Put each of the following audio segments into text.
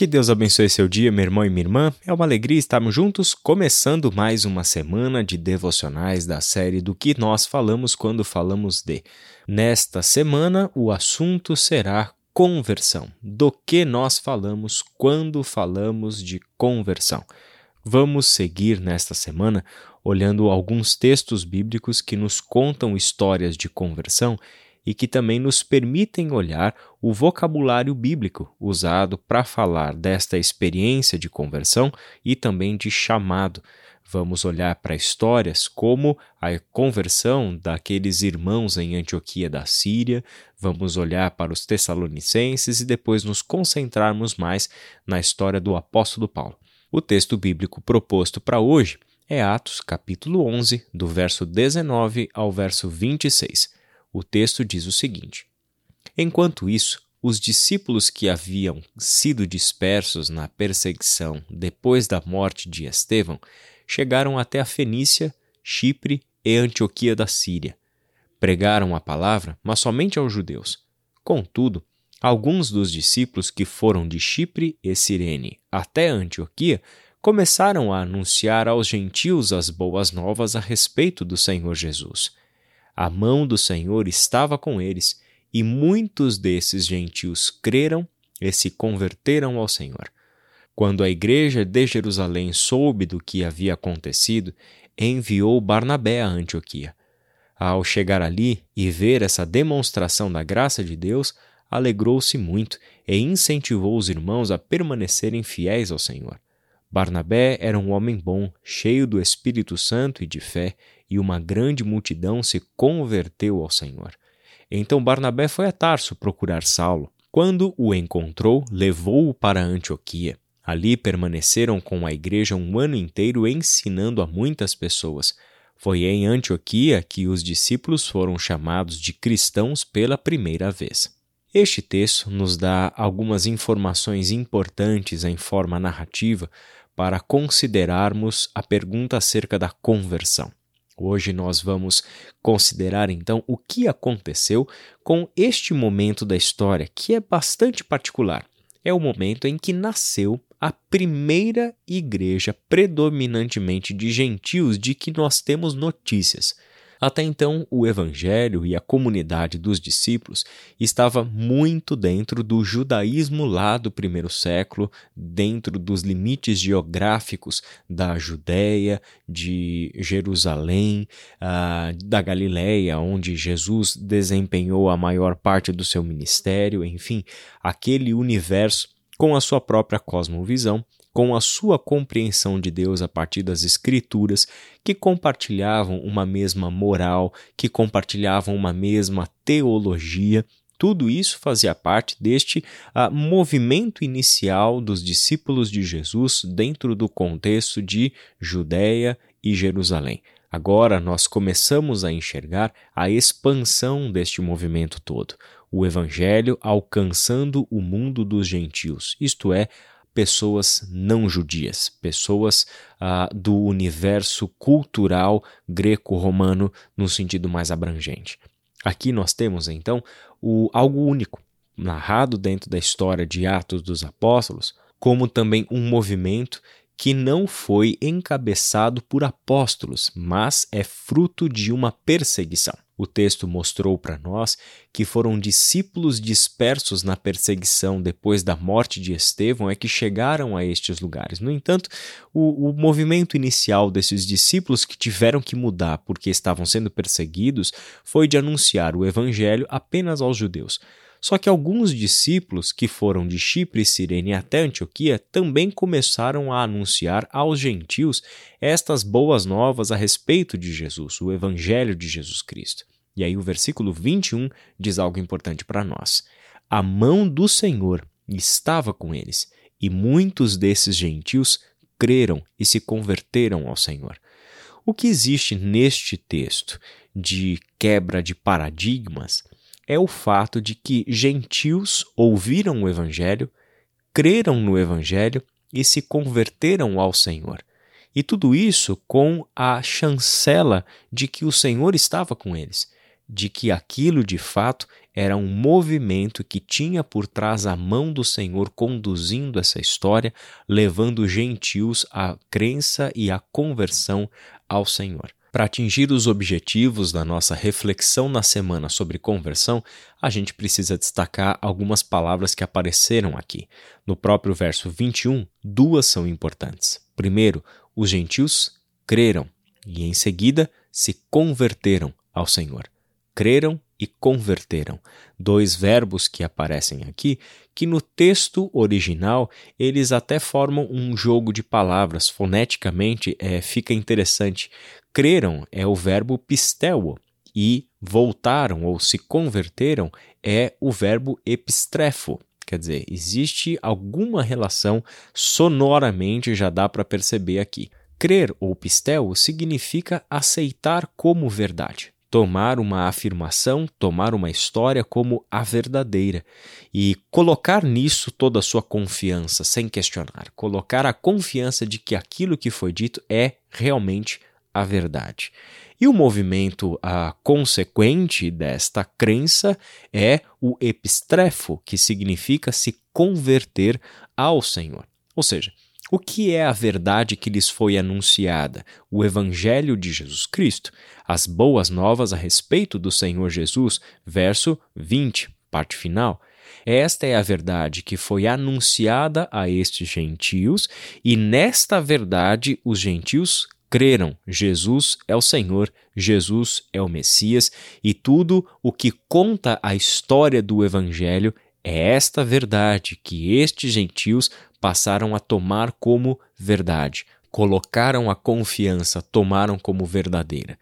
Que Deus abençoe seu dia, meu irmão e minha irmã. É uma alegria estarmos juntos, começando mais uma semana de devocionais da série do que nós falamos quando falamos de. Nesta semana, o assunto será conversão. Do que nós falamos quando falamos de conversão. Vamos seguir nesta semana olhando alguns textos bíblicos que nos contam histórias de conversão e que também nos permitem olhar o vocabulário bíblico usado para falar desta experiência de conversão e também de chamado. Vamos olhar para histórias como a conversão daqueles irmãos em Antioquia da Síria, vamos olhar para os Tessalonicenses e depois nos concentrarmos mais na história do apóstolo Paulo. O texto bíblico proposto para hoje é Atos, capítulo 11, do verso 19 ao verso 26. O texto diz o seguinte: Enquanto isso, os discípulos que haviam sido dispersos na perseguição depois da morte de Estevão chegaram até a Fenícia, Chipre e Antioquia da Síria. Pregaram a palavra, mas somente aos judeus. Contudo, alguns dos discípulos que foram de Chipre e Cirene até Antioquia começaram a anunciar aos gentios as boas novas a respeito do Senhor Jesus. A mão do Senhor estava com eles, e muitos desses gentios creram e se converteram ao Senhor. Quando a igreja de Jerusalém soube do que havia acontecido, enviou Barnabé a Antioquia. Ao chegar ali e ver essa demonstração da graça de Deus, alegrou-se muito e incentivou os irmãos a permanecerem fiéis ao Senhor. Barnabé era um homem bom, cheio do Espírito Santo e de fé, e uma grande multidão se converteu ao Senhor. Então Barnabé foi a Tarso procurar Saulo. Quando o encontrou, levou-o para Antioquia. Ali permaneceram com a igreja um ano inteiro ensinando a muitas pessoas. Foi em Antioquia que os discípulos foram chamados de cristãos pela primeira vez. Este texto nos dá algumas informações importantes em forma narrativa para considerarmos a pergunta acerca da conversão. Hoje nós vamos considerar então o que aconteceu com este momento da história, que é bastante particular. É o momento em que nasceu a primeira igreja predominantemente de gentios de que nós temos notícias. Até então, o Evangelho e a comunidade dos discípulos estava muito dentro do judaísmo lá do primeiro século, dentro dos limites geográficos da Judéia, de Jerusalém, uh, da Galiléia, onde Jesus desempenhou a maior parte do seu ministério, enfim, aquele universo com a sua própria cosmovisão com a sua compreensão de Deus a partir das Escrituras, que compartilhavam uma mesma moral, que compartilhavam uma mesma teologia. Tudo isso fazia parte deste uh, movimento inicial dos discípulos de Jesus dentro do contexto de Judéia e Jerusalém. Agora nós começamos a enxergar a expansão deste movimento todo, o Evangelho alcançando o mundo dos gentios, isto é, pessoas não judias, pessoas ah, do universo cultural greco-romano no sentido mais abrangente. Aqui nós temos então o algo único, narrado dentro da história de Atos dos Apóstolos, como também um movimento que não foi encabeçado por apóstolos, mas é fruto de uma perseguição. O texto mostrou para nós que foram discípulos dispersos na perseguição depois da morte de Estevão é que chegaram a estes lugares. No entanto, o, o movimento inicial desses discípulos que tiveram que mudar porque estavam sendo perseguidos foi de anunciar o evangelho apenas aos judeus. Só que alguns discípulos que foram de Chipre e Cirene até Antioquia também começaram a anunciar aos gentios estas boas novas a respeito de Jesus, o Evangelho de Jesus Cristo. E aí o versículo 21 diz algo importante para nós. A mão do Senhor estava com eles, e muitos desses gentios creram e se converteram ao Senhor. O que existe neste texto de quebra de paradigmas é o fato de que gentios ouviram o Evangelho, creram no Evangelho e se converteram ao Senhor. E tudo isso com a chancela de que o Senhor estava com eles, de que aquilo de fato era um movimento que tinha por trás a mão do Senhor conduzindo essa história, levando gentios à crença e à conversão ao Senhor. Para atingir os objetivos da nossa reflexão na semana sobre conversão, a gente precisa destacar algumas palavras que apareceram aqui. No próprio verso 21, duas são importantes. Primeiro, os gentios creram e, em seguida, se converteram ao Senhor. Creram e converteram. Dois verbos que aparecem aqui, que no texto original eles até formam um jogo de palavras. Foneticamente é, fica interessante. Creram é o verbo pisteuo e voltaram ou se converteram é o verbo epistrefo. Quer dizer, existe alguma relação sonoramente, já dá para perceber aqui. Crer ou pisteuo significa aceitar como verdade tomar uma afirmação, tomar uma história como a verdadeira e colocar nisso toda a sua confiança, sem questionar, colocar a confiança de que aquilo que foi dito é realmente a verdade. E o movimento consequente desta crença é o epistrefo, que significa se converter ao Senhor. Ou seja, o que é a verdade que lhes foi anunciada? O Evangelho de Jesus Cristo, as boas novas a respeito do Senhor Jesus, verso 20, parte final. Esta é a verdade que foi anunciada a estes gentios, e nesta verdade os gentios creram: Jesus é o Senhor, Jesus é o Messias, e tudo o que conta a história do Evangelho é esta verdade que estes gentios passaram a tomar como verdade, colocaram a confiança, tomaram como verdadeira.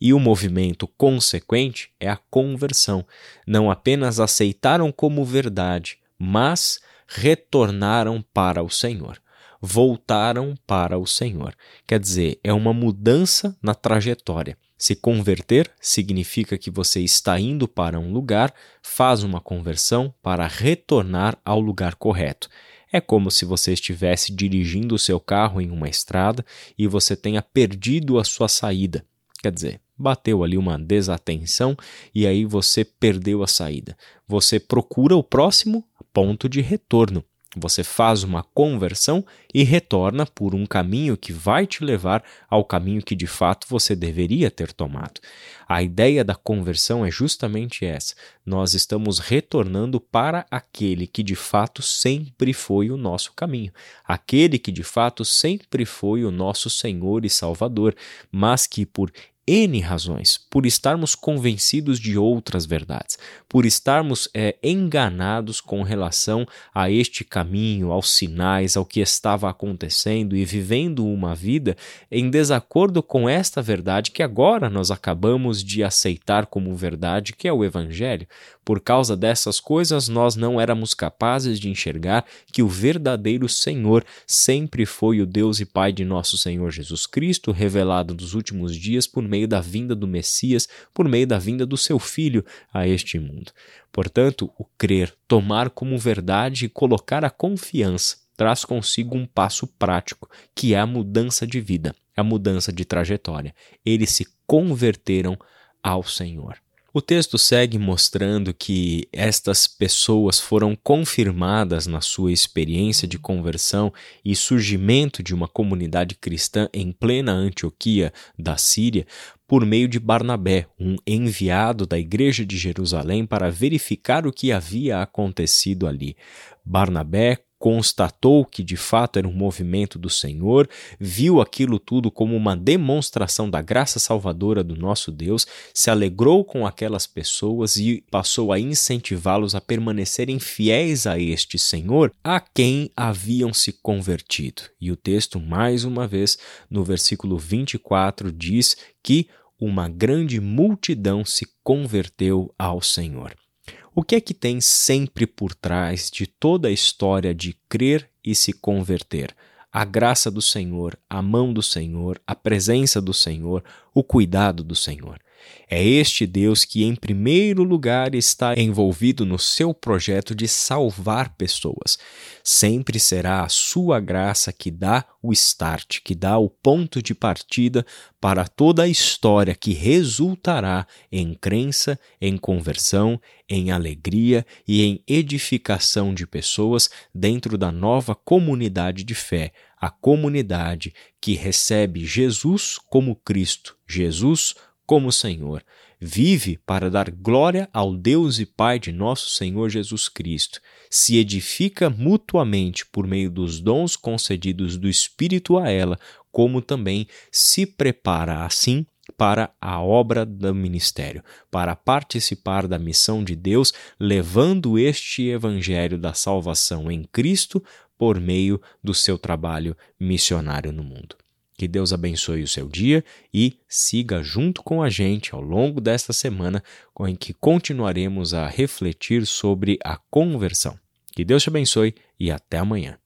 E o movimento consequente é a conversão. Não apenas aceitaram como verdade, mas retornaram para o Senhor. Voltaram para o Senhor. Quer dizer, é uma mudança na trajetória. Se converter significa que você está indo para um lugar, faz uma conversão para retornar ao lugar correto. É como se você estivesse dirigindo o seu carro em uma estrada e você tenha perdido a sua saída. Quer dizer, bateu ali uma desatenção e aí você perdeu a saída. Você procura o próximo ponto de retorno. Você faz uma conversão e retorna por um caminho que vai te levar ao caminho que de fato você deveria ter tomado. A ideia da conversão é justamente essa. Nós estamos retornando para aquele que de fato sempre foi o nosso caminho, aquele que de fato sempre foi o nosso Senhor e Salvador, mas que por N razões, por estarmos convencidos de outras verdades, por estarmos é, enganados com relação a este caminho, aos sinais, ao que estava acontecendo e vivendo uma vida em desacordo com esta verdade que agora nós acabamos de aceitar como verdade, que é o Evangelho. Por causa dessas coisas, nós não éramos capazes de enxergar que o verdadeiro Senhor sempre foi o Deus e Pai de nosso Senhor Jesus Cristo, revelado nos últimos dias por meio da vinda do Messias, por meio da vinda do seu Filho a este mundo. Portanto, o crer, tomar como verdade e colocar a confiança traz consigo um passo prático, que é a mudança de vida, a mudança de trajetória. Eles se converteram ao Senhor. O texto segue mostrando que estas pessoas foram confirmadas na sua experiência de conversão e surgimento de uma comunidade cristã em plena Antioquia da Síria por meio de Barnabé, um enviado da igreja de Jerusalém para verificar o que havia acontecido ali. Barnabé constatou que de fato era um movimento do Senhor, viu aquilo tudo como uma demonstração da graça salvadora do nosso Deus, se alegrou com aquelas pessoas e passou a incentivá-los a permanecerem fiéis a este Senhor, a quem haviam se convertido. E o texto, mais uma vez, no versículo 24, diz que uma grande multidão se converteu ao Senhor. O que é que tem sempre por trás de toda a história de crer e se converter? A graça do Senhor, a mão do Senhor, a presença do Senhor, o cuidado do Senhor. É este Deus que, em primeiro lugar, está envolvido no seu projeto de salvar pessoas. Sempre será a sua graça que dá o start, que dá o ponto de partida para toda a história que resultará em crença, em conversão, em alegria e em edificação de pessoas dentro da nova comunidade de fé, a comunidade que recebe Jesus como Cristo, Jesus como Senhor. Vive para dar glória ao Deus e Pai de nosso Senhor Jesus Cristo. Se edifica mutuamente por meio dos dons concedidos do Espírito a ela, como também se prepara assim para a obra do ministério, para participar da missão de Deus, levando este evangelho da salvação em Cristo por meio do seu trabalho missionário no mundo. Que Deus abençoe o seu dia e siga junto com a gente ao longo desta semana, em que continuaremos a refletir sobre a conversão. Que Deus te abençoe e até amanhã.